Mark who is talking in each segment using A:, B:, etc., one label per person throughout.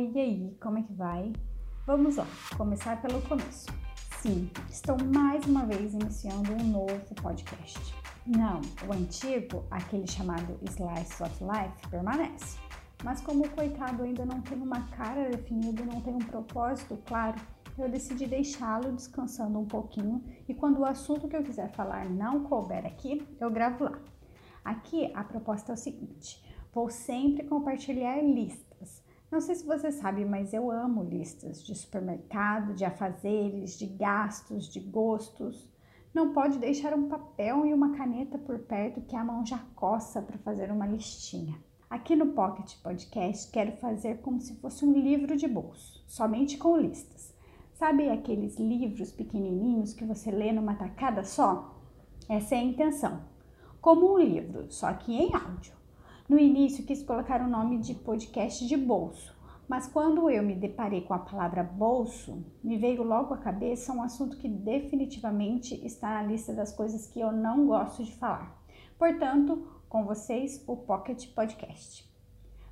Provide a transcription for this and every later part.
A: E aí, como é que vai? Vamos lá, começar pelo começo. Sim, estou mais uma vez iniciando um novo podcast. Não, o antigo, aquele chamado Slice of Life, permanece. Mas como o coitado ainda não tem uma cara definida, não tem um propósito claro, eu decidi deixá-lo descansando um pouquinho e quando o assunto que eu quiser falar não couber aqui, eu gravo lá. Aqui a proposta é o seguinte: vou sempre compartilhar listas. Não sei se você sabe, mas eu amo listas de supermercado, de afazeres, de gastos, de gostos. Não pode deixar um papel e uma caneta por perto que a mão já coça para fazer uma listinha. Aqui no Pocket Podcast quero fazer como se fosse um livro de bolso, somente com listas. Sabe aqueles livros pequenininhos que você lê numa tacada só? Essa é a intenção. Como um livro, só que em áudio. No início quis colocar o nome de podcast de bolso, mas quando eu me deparei com a palavra bolso, me veio logo à cabeça um assunto que definitivamente está na lista das coisas que eu não gosto de falar. Portanto, com vocês, o Pocket Podcast.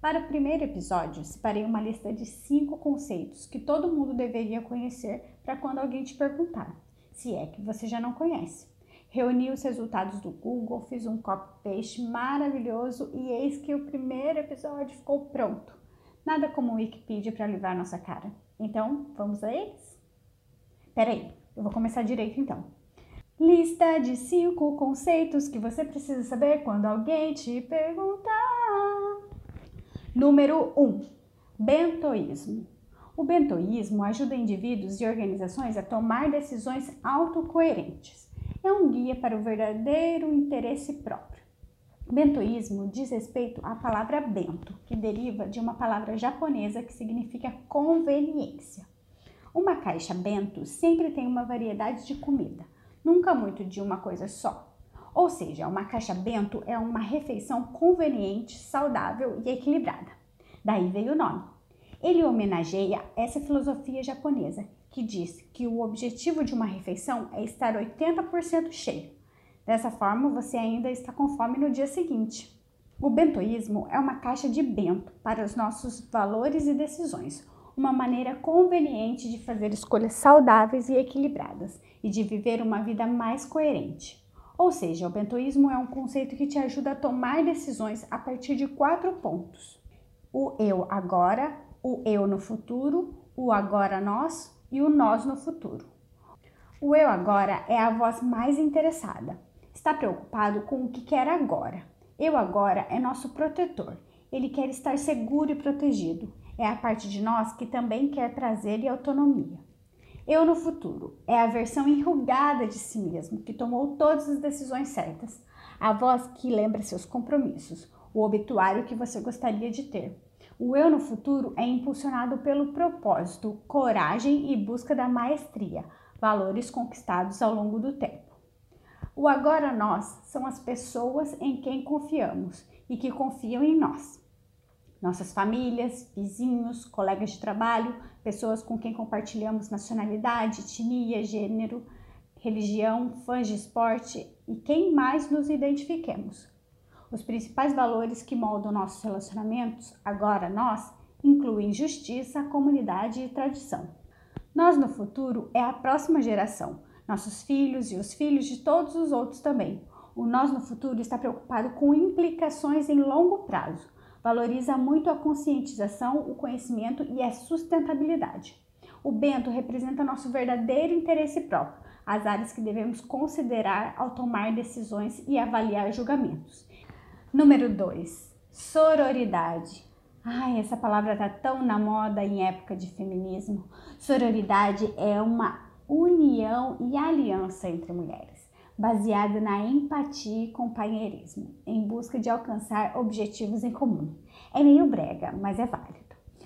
A: Para o primeiro episódio, separei uma lista de cinco conceitos que todo mundo deveria conhecer para quando alguém te perguntar, se é que você já não conhece. Reuni os resultados do Google, fiz um copy-paste maravilhoso e eis que o primeiro episódio ficou pronto. Nada como o Wikipedia para livrar nossa cara. Então, vamos a eles? Peraí, eu vou começar direito então. Lista de cinco conceitos que você precisa saber quando alguém te perguntar. Número 1. Um, bentoísmo. O bentoísmo ajuda indivíduos e organizações a tomar decisões autocoerentes. É um guia para o verdadeiro interesse próprio. Bentoísmo diz respeito à palavra bento, que deriva de uma palavra japonesa que significa conveniência. Uma caixa bento sempre tem uma variedade de comida, nunca muito de uma coisa só. Ou seja, uma caixa bento é uma refeição conveniente, saudável e equilibrada. Daí veio o nome. Ele homenageia essa filosofia japonesa, que diz que o objetivo de uma refeição é estar 80% cheio. Dessa forma, você ainda está com fome no dia seguinte. O bentoísmo é uma caixa de bento para os nossos valores e decisões, uma maneira conveniente de fazer escolhas saudáveis e equilibradas e de viver uma vida mais coerente. Ou seja, o bentoísmo é um conceito que te ajuda a tomar decisões a partir de quatro pontos: o eu agora, o eu no futuro, o agora nós e o nós no futuro. O eu agora é a voz mais interessada. Está preocupado com o que quer agora. Eu agora é nosso protetor. Ele quer estar seguro e protegido. É a parte de nós que também quer prazer e autonomia. Eu no futuro é a versão enrugada de si mesmo, que tomou todas as decisões certas, a voz que lembra seus compromissos, o obituário que você gostaria de ter. O eu no futuro é impulsionado pelo propósito, coragem e busca da maestria, valores conquistados ao longo do tempo. O agora nós são as pessoas em quem confiamos e que confiam em nós nossas famílias, vizinhos, colegas de trabalho, pessoas com quem compartilhamos nacionalidade, etnia, gênero, religião, fãs de esporte e quem mais nos identifiquemos. Os principais valores que moldam nossos relacionamentos, agora nós, incluem justiça, comunidade e tradição. Nós no futuro é a próxima geração, nossos filhos e os filhos de todos os outros também. O nós no futuro está preocupado com implicações em longo prazo Valoriza muito a conscientização, o conhecimento e a sustentabilidade. O Bento representa nosso verdadeiro interesse próprio, as áreas que devemos considerar ao tomar decisões e avaliar julgamentos. Número 2. Sororidade. Ai, essa palavra tá tão na moda em época de feminismo. Sororidade é uma união e aliança entre mulheres baseada na empatia e companheirismo, em busca de alcançar objetivos em comum. É meio brega, mas é válido.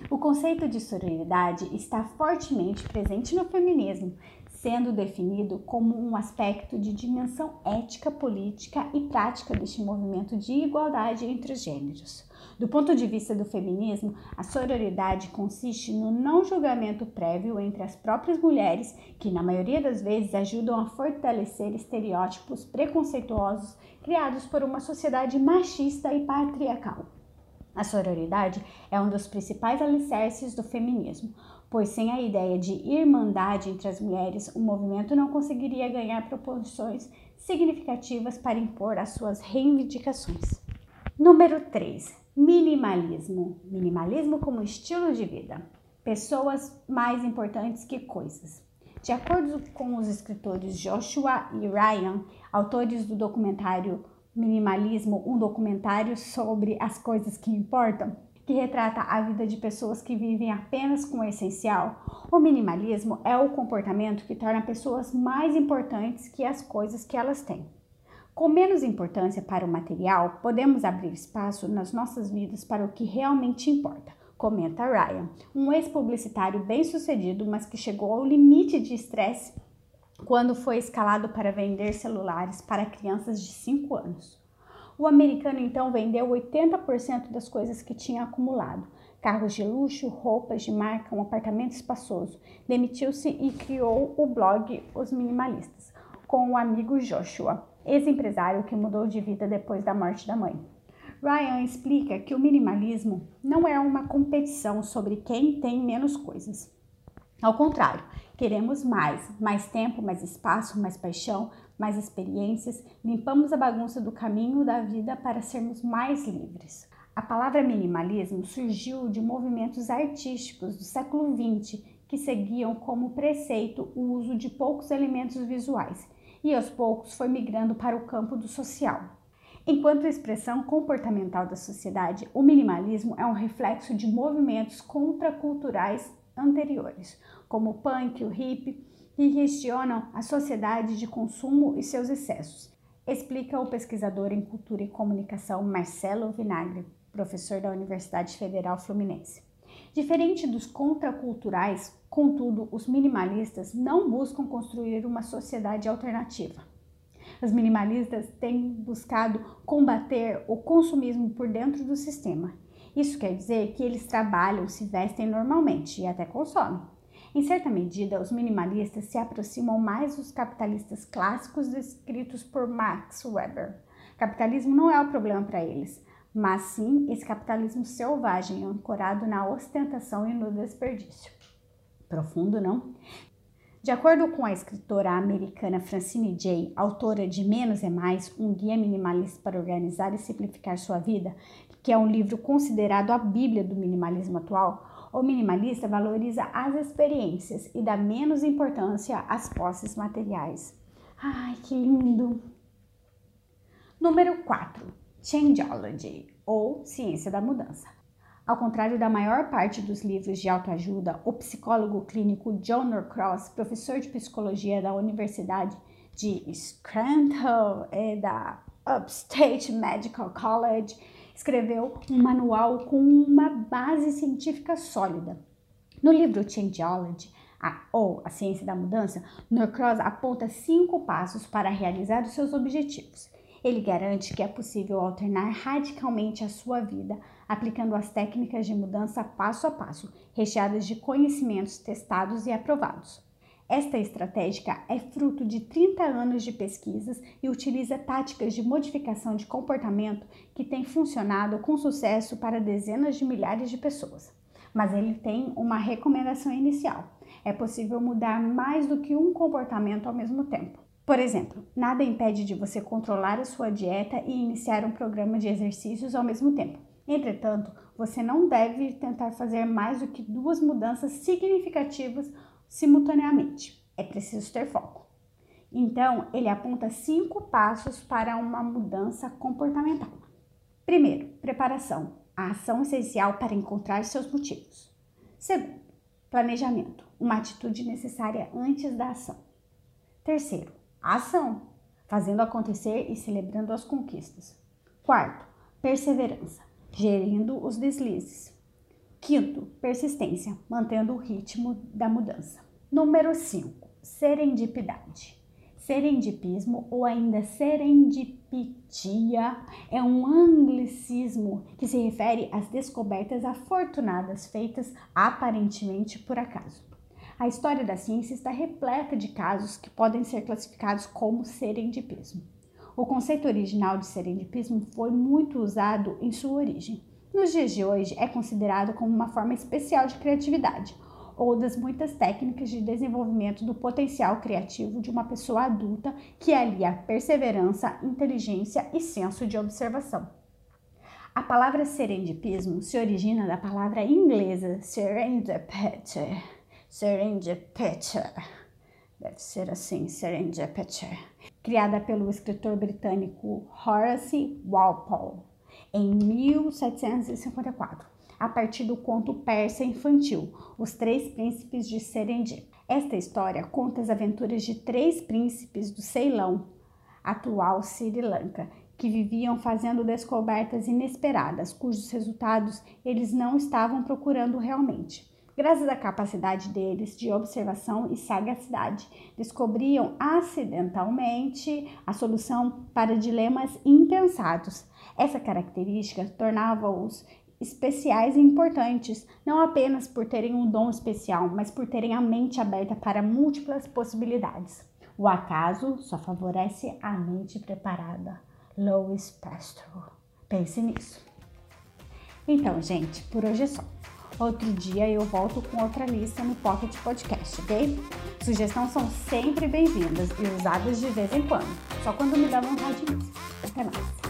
A: O conceito de sororidade está fortemente presente no feminismo, sendo definido como um aspecto de dimensão ética, política e prática deste movimento de igualdade entre os gêneros. Do ponto de vista do feminismo, a sororidade consiste no não julgamento prévio entre as próprias mulheres, que na maioria das vezes ajudam a fortalecer estereótipos preconceituosos criados por uma sociedade machista e patriarcal. A sororidade é um dos principais alicerces do feminismo, pois sem a ideia de irmandade entre as mulheres, o movimento não conseguiria ganhar proporções significativas para impor as suas reivindicações. Número 3. Minimalismo. Minimalismo como estilo de vida. Pessoas mais importantes que coisas. De acordo com os escritores Joshua e Ryan, autores do documentário Minimalismo, um documentário sobre as coisas que importam, que retrata a vida de pessoas que vivem apenas com o essencial, o minimalismo é o comportamento que torna pessoas mais importantes que as coisas que elas têm. Com menos importância para o material, podemos abrir espaço nas nossas vidas para o que realmente importa, comenta Ryan, um ex-publicitário bem-sucedido, mas que chegou ao limite de estresse quando foi escalado para vender celulares para crianças de 5 anos. O americano então vendeu 80% das coisas que tinha acumulado: carros de luxo, roupas de marca, um apartamento espaçoso. Demitiu-se e criou o blog Os Minimalistas com o amigo Joshua, ex-empresário que mudou de vida depois da morte da mãe. Ryan explica que o minimalismo não é uma competição sobre quem tem menos coisas. Ao contrário, queremos mais, mais tempo, mais espaço, mais paixão, mais experiências, limpamos a bagunça do caminho da vida para sermos mais livres. A palavra minimalismo surgiu de movimentos artísticos do século XX que seguiam como preceito o uso de poucos elementos visuais e aos poucos foi migrando para o campo do social. Enquanto expressão comportamental da sociedade, o minimalismo é um reflexo de movimentos contraculturais anteriores, como o punk, o hip, que questionam a sociedade de consumo e seus excessos, explica o pesquisador em cultura e comunicação Marcelo Vinagre, professor da Universidade Federal Fluminense. Diferente dos contraculturais, contudo, os minimalistas não buscam construir uma sociedade alternativa. Os minimalistas têm buscado combater o consumismo por dentro do sistema. Isso quer dizer que eles trabalham, se vestem normalmente e até consomem em certa medida, os minimalistas se aproximam mais dos capitalistas clássicos descritos por Max Weber. Capitalismo não é o problema para eles, mas sim esse capitalismo selvagem ancorado na ostentação e no desperdício. Profundo, não? De acordo com a escritora americana Francine Jay, autora de Menos é Mais, um guia minimalista para organizar e simplificar sua vida, que é um livro considerado a bíblia do minimalismo atual, o minimalista valoriza as experiências e dá menos importância às posses materiais. Ai, que lindo! Número 4. Changeology, ou Ciência da Mudança. Ao contrário da maior parte dos livros de autoajuda, o psicólogo clínico John Norcross, professor de psicologia da Universidade de Scranton e da Upstate Medical College, escreveu um manual com uma base científica sólida. No livro Changeology, a, ou A Ciência da Mudança, Norcross aponta cinco passos para realizar os seus objetivos. Ele garante que é possível alternar radicalmente a sua vida aplicando as técnicas de mudança passo a passo, recheadas de conhecimentos testados e aprovados. Esta estratégia é fruto de 30 anos de pesquisas e utiliza táticas de modificação de comportamento que têm funcionado com sucesso para dezenas de milhares de pessoas. Mas ele tem uma recomendação inicial: é possível mudar mais do que um comportamento ao mesmo tempo. Por exemplo, nada impede de você controlar a sua dieta e iniciar um programa de exercícios ao mesmo tempo. Entretanto, você não deve tentar fazer mais do que duas mudanças significativas simultaneamente. É preciso ter foco. Então, ele aponta cinco passos para uma mudança comportamental. Primeiro, preparação, a ação essencial para encontrar seus motivos. Segundo, planejamento, uma atitude necessária antes da ação. Terceiro, ação, fazendo acontecer e celebrando as conquistas. Quarto, perseverança, gerindo os deslizes. Quinto, persistência, mantendo o ritmo da mudança. Número 5, serendipidade. Serendipismo ou ainda serendipitia é um anglicismo que se refere às descobertas afortunadas feitas aparentemente por acaso. A história da ciência está repleta de casos que podem ser classificados como serendipismo. O conceito original de serendipismo foi muito usado em sua origem nos dias de hoje é considerado como uma forma especial de criatividade ou das muitas técnicas de desenvolvimento do potencial criativo de uma pessoa adulta que alia perseverança, inteligência e senso de observação. A palavra serendipismo se origina da palavra inglesa serendipity. Serendipity. Deve ser assim, serendipity. Criada pelo escritor britânico Horace Walpole em 1754, a partir do conto persa infantil Os Três Príncipes de Serendip. Esta história conta as aventuras de três príncipes do Ceilão, atual Sri Lanka, que viviam fazendo descobertas inesperadas, cujos resultados eles não estavam procurando realmente. Graças à capacidade deles de observação e sagacidade, descobriam acidentalmente a solução para dilemas impensados. Essa característica tornava-os especiais e importantes, não apenas por terem um dom especial, mas por terem a mente aberta para múltiplas possibilidades. O acaso só favorece a mente preparada. Louis Pasteur. Pense nisso. Então, gente, por hoje é só. Outro dia eu volto com outra lista no Pocket Podcast, ok? Sugestões são sempre bem-vindas e usadas de vez em quando, só quando me dá vontade mesmo. Até mais!